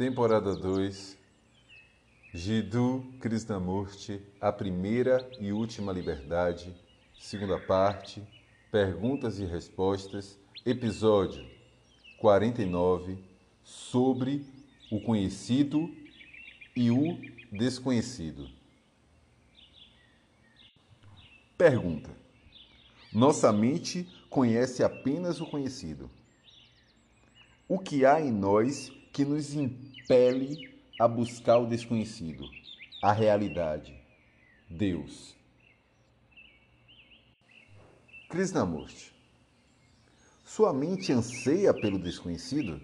Temporada 2, Jiddu Krishnamurti, A Primeira e Última Liberdade, segunda parte, Perguntas e Respostas, episódio 49, sobre o conhecido e o desconhecido. Pergunta: Nossa mente conhece apenas o conhecido. O que há em nós que nos impele a buscar o desconhecido, a realidade, Deus. Krishnamurti, sua mente anseia pelo desconhecido?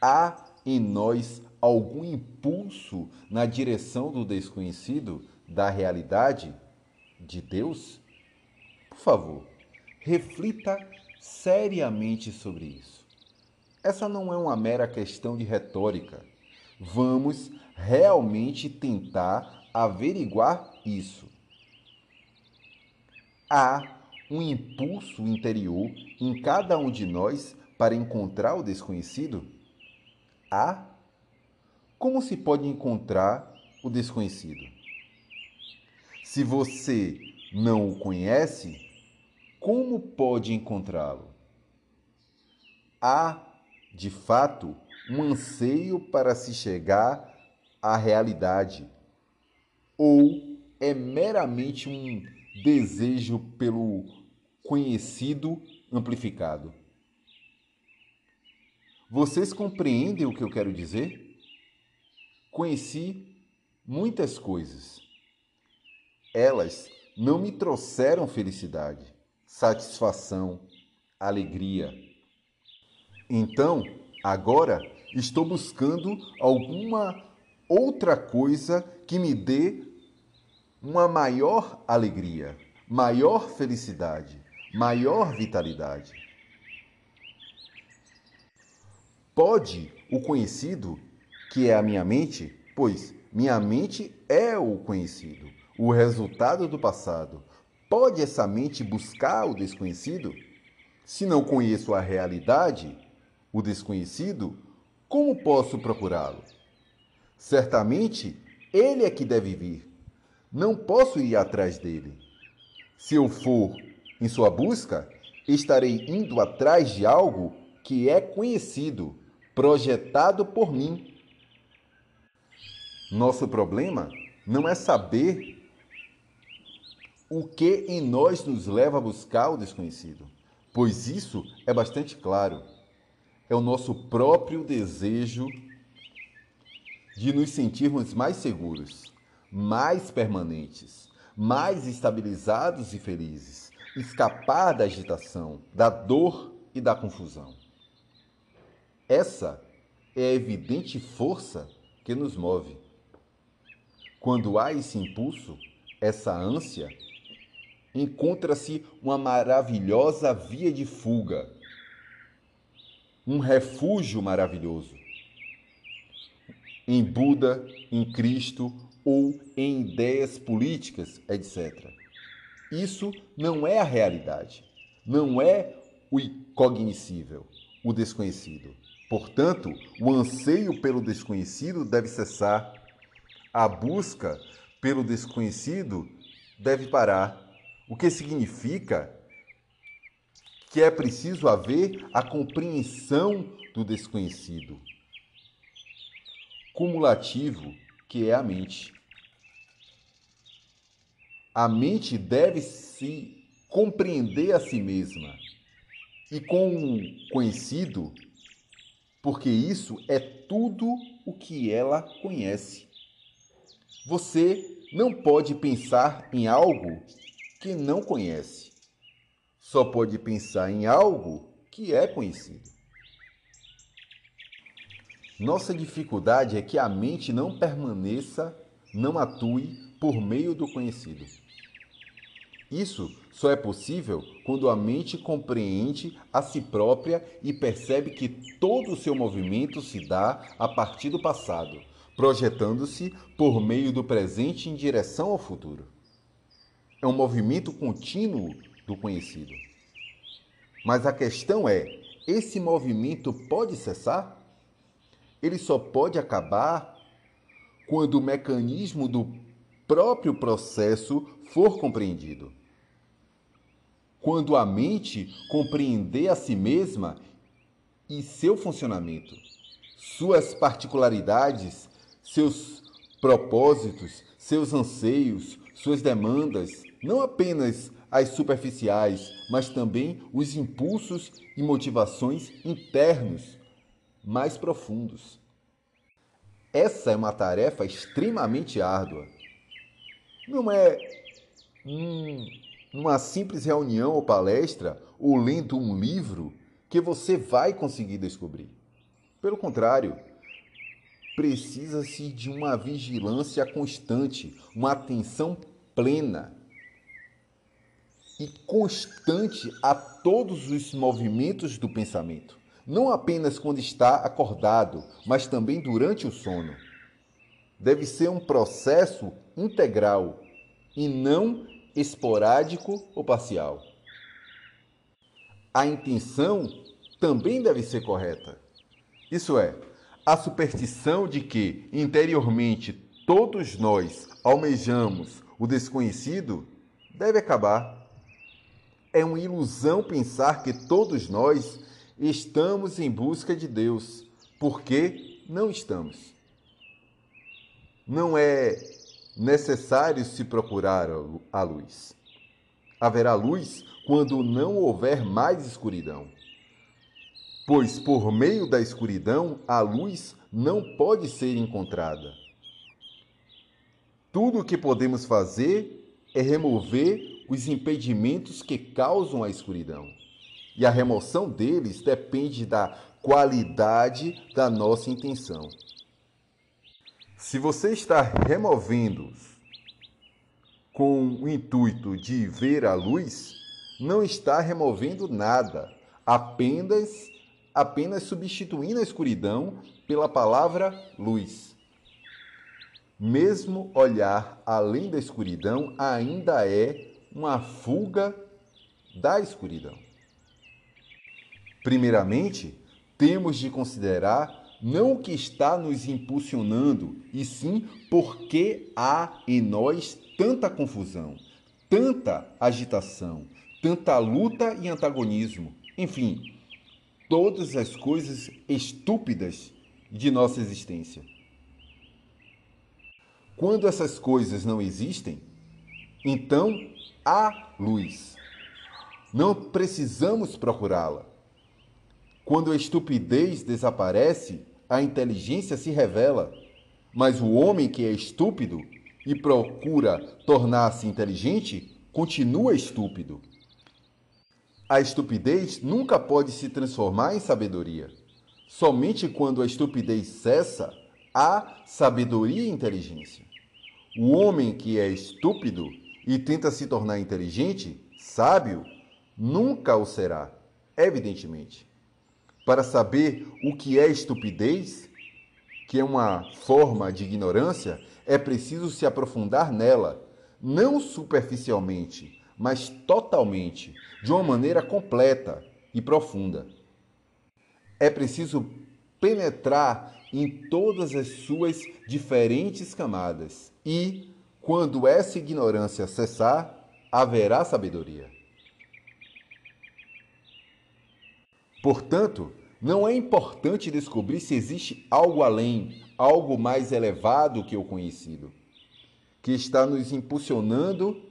Há em nós algum impulso na direção do desconhecido, da realidade, de Deus? Por favor, reflita seriamente sobre isso. Essa não é uma mera questão de retórica. Vamos realmente tentar averiguar isso. Há um impulso interior em cada um de nós para encontrar o desconhecido? Há? Como se pode encontrar o desconhecido? Se você não o conhece, como pode encontrá-lo? Há de fato, um anseio para se chegar à realidade? Ou é meramente um desejo pelo conhecido amplificado? Vocês compreendem o que eu quero dizer? Conheci muitas coisas. Elas não me trouxeram felicidade, satisfação, alegria então, agora estou buscando alguma outra coisa que me dê uma maior alegria, maior felicidade, maior vitalidade. Pode o conhecido, que é a minha mente, pois minha mente é o conhecido, o resultado do passado. Pode essa mente buscar o desconhecido? Se não conheço a realidade, o desconhecido, como posso procurá-lo? Certamente ele é que deve vir. Não posso ir atrás dele. Se eu for em sua busca, estarei indo atrás de algo que é conhecido, projetado por mim. Nosso problema não é saber o que em nós nos leva a buscar o desconhecido, pois isso é bastante claro é o nosso próprio desejo de nos sentirmos mais seguros, mais permanentes, mais estabilizados e felizes, escapar da agitação, da dor e da confusão. Essa é a evidente força que nos move. Quando há esse impulso, essa ânsia, encontra-se uma maravilhosa via de fuga um refúgio maravilhoso. Em Buda, em Cristo ou em ideias políticas, etc. Isso não é a realidade, não é o incognoscível, o desconhecido. Portanto, o anseio pelo desconhecido deve cessar, a busca pelo desconhecido deve parar, o que significa que é preciso haver a compreensão do desconhecido. Cumulativo, que é a mente. A mente deve se compreender a si mesma e com o conhecido, porque isso é tudo o que ela conhece. Você não pode pensar em algo que não conhece só pode pensar em algo que é conhecido. Nossa dificuldade é que a mente não permaneça, não atue por meio do conhecido. Isso só é possível quando a mente compreende a si própria e percebe que todo o seu movimento se dá a partir do passado, projetando-se por meio do presente em direção ao futuro. É um movimento contínuo do conhecido. Mas a questão é: esse movimento pode cessar? ele só pode acabar quando o mecanismo do próprio processo for compreendido. Quando a mente compreender a si mesma e seu funcionamento, suas particularidades, seus propósitos, seus anseios, suas demandas, não apenas as superficiais, mas também os impulsos e motivações internos mais profundos. Essa é uma tarefa extremamente árdua. Não é hum, numa simples reunião ou palestra ou lendo um livro que você vai conseguir descobrir. Pelo contrário, precisa-se de uma vigilância constante, uma atenção plena e constante a todos os movimentos do pensamento, não apenas quando está acordado, mas também durante o sono. Deve ser um processo integral e não esporádico ou parcial. A intenção também deve ser correta. Isso é, a superstição de que interiormente todos nós almejamos o desconhecido deve acabar. É uma ilusão pensar que todos nós estamos em busca de Deus, porque não estamos. Não é necessário se procurar a luz. Haverá luz quando não houver mais escuridão. Pois por meio da escuridão a luz não pode ser encontrada. Tudo o que podemos fazer é remover os impedimentos que causam a escuridão. E a remoção deles depende da qualidade da nossa intenção. Se você está removendo-os com o intuito de ver a luz, não está removendo nada, apenas apenas substituindo a escuridão pela palavra luz. Mesmo olhar além da escuridão ainda é uma fuga da escuridão. Primeiramente, temos de considerar não o que está nos impulsionando, e sim porque há em nós tanta confusão, tanta agitação, tanta luta e antagonismo, enfim, todas as coisas estúpidas de nossa existência. Quando essas coisas não existem, então há luz. Não precisamos procurá-la. Quando a estupidez desaparece, a inteligência se revela. Mas o homem que é estúpido e procura tornar-se inteligente continua estúpido. A estupidez nunca pode se transformar em sabedoria. Somente quando a estupidez cessa, há sabedoria e inteligência. O homem que é estúpido e tenta se tornar inteligente, sábio, nunca o será, evidentemente. Para saber o que é estupidez, que é uma forma de ignorância, é preciso se aprofundar nela, não superficialmente, mas totalmente, de uma maneira completa e profunda. É preciso penetrar em todas as suas diferentes camadas e, quando essa ignorância cessar, haverá sabedoria. Portanto, não é importante descobrir se existe algo além, algo mais elevado que o conhecido, que está nos impulsionando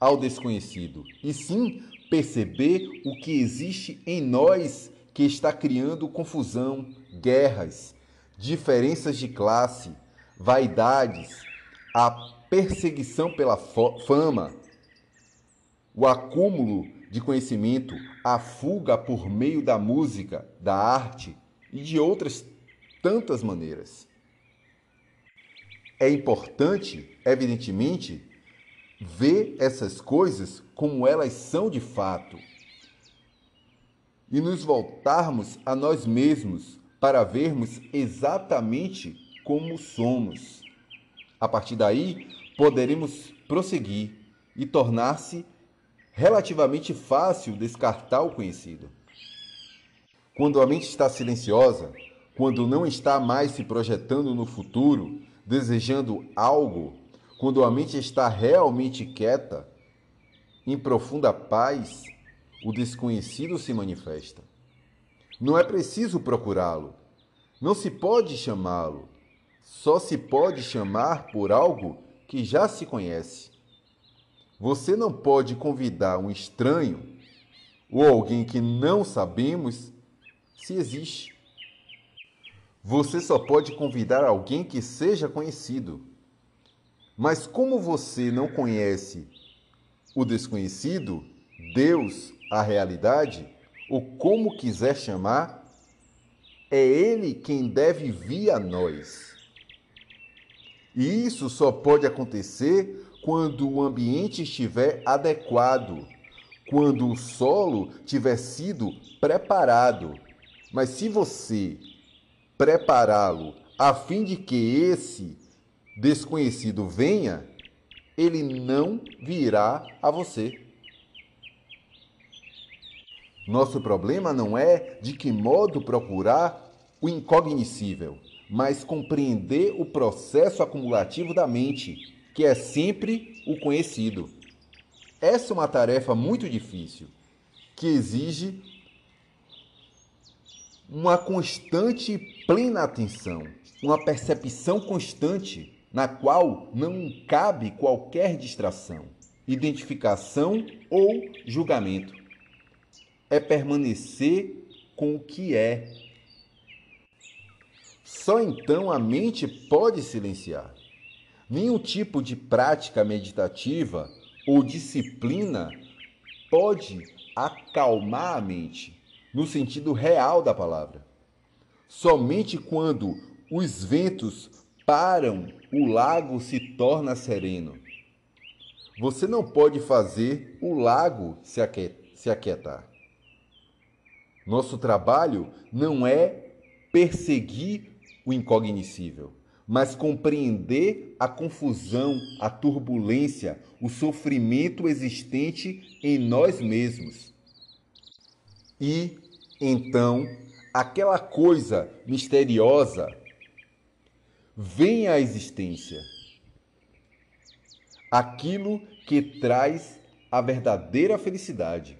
ao desconhecido, e sim perceber o que existe em nós que está criando confusão, guerras, diferenças de classe, vaidades, a perseguição pela fama, o acúmulo de conhecimento, a fuga por meio da música, da arte e de outras tantas maneiras. É importante, evidentemente, ver essas coisas como elas são de fato e nos voltarmos a nós mesmos para vermos exatamente como somos. A partir daí, poderemos prosseguir e tornar-se relativamente fácil descartar o conhecido. Quando a mente está silenciosa, quando não está mais se projetando no futuro, desejando algo, quando a mente está realmente quieta, em profunda paz, o desconhecido se manifesta. Não é preciso procurá-lo, não se pode chamá-lo, só se pode chamar por algo que já se conhece. Você não pode convidar um estranho ou alguém que não sabemos se existe. Você só pode convidar alguém que seja conhecido. Mas como você não conhece o desconhecido, Deus, a realidade, ou como quiser chamar, é Ele quem deve vir a nós. E isso só pode acontecer quando o ambiente estiver adequado, quando o solo tiver sido preparado. Mas se você prepará-lo a fim de que esse desconhecido venha, ele não virá a você. Nosso problema não é de que modo procurar o incognoscível, mas compreender o processo acumulativo da mente, que é sempre o conhecido. Essa é uma tarefa muito difícil, que exige uma constante plena atenção, uma percepção constante na qual não cabe qualquer distração, identificação ou julgamento. É permanecer com o que é só então a mente pode silenciar. Nenhum tipo de prática meditativa ou disciplina pode acalmar a mente, no sentido real da palavra. Somente quando os ventos param, o lago se torna sereno. Você não pode fazer o lago se aquietar. Nosso trabalho não é perseguir o incognoscível, mas compreender a confusão, a turbulência, o sofrimento existente em nós mesmos. E então aquela coisa misteriosa vem à existência. Aquilo que traz a verdadeira felicidade.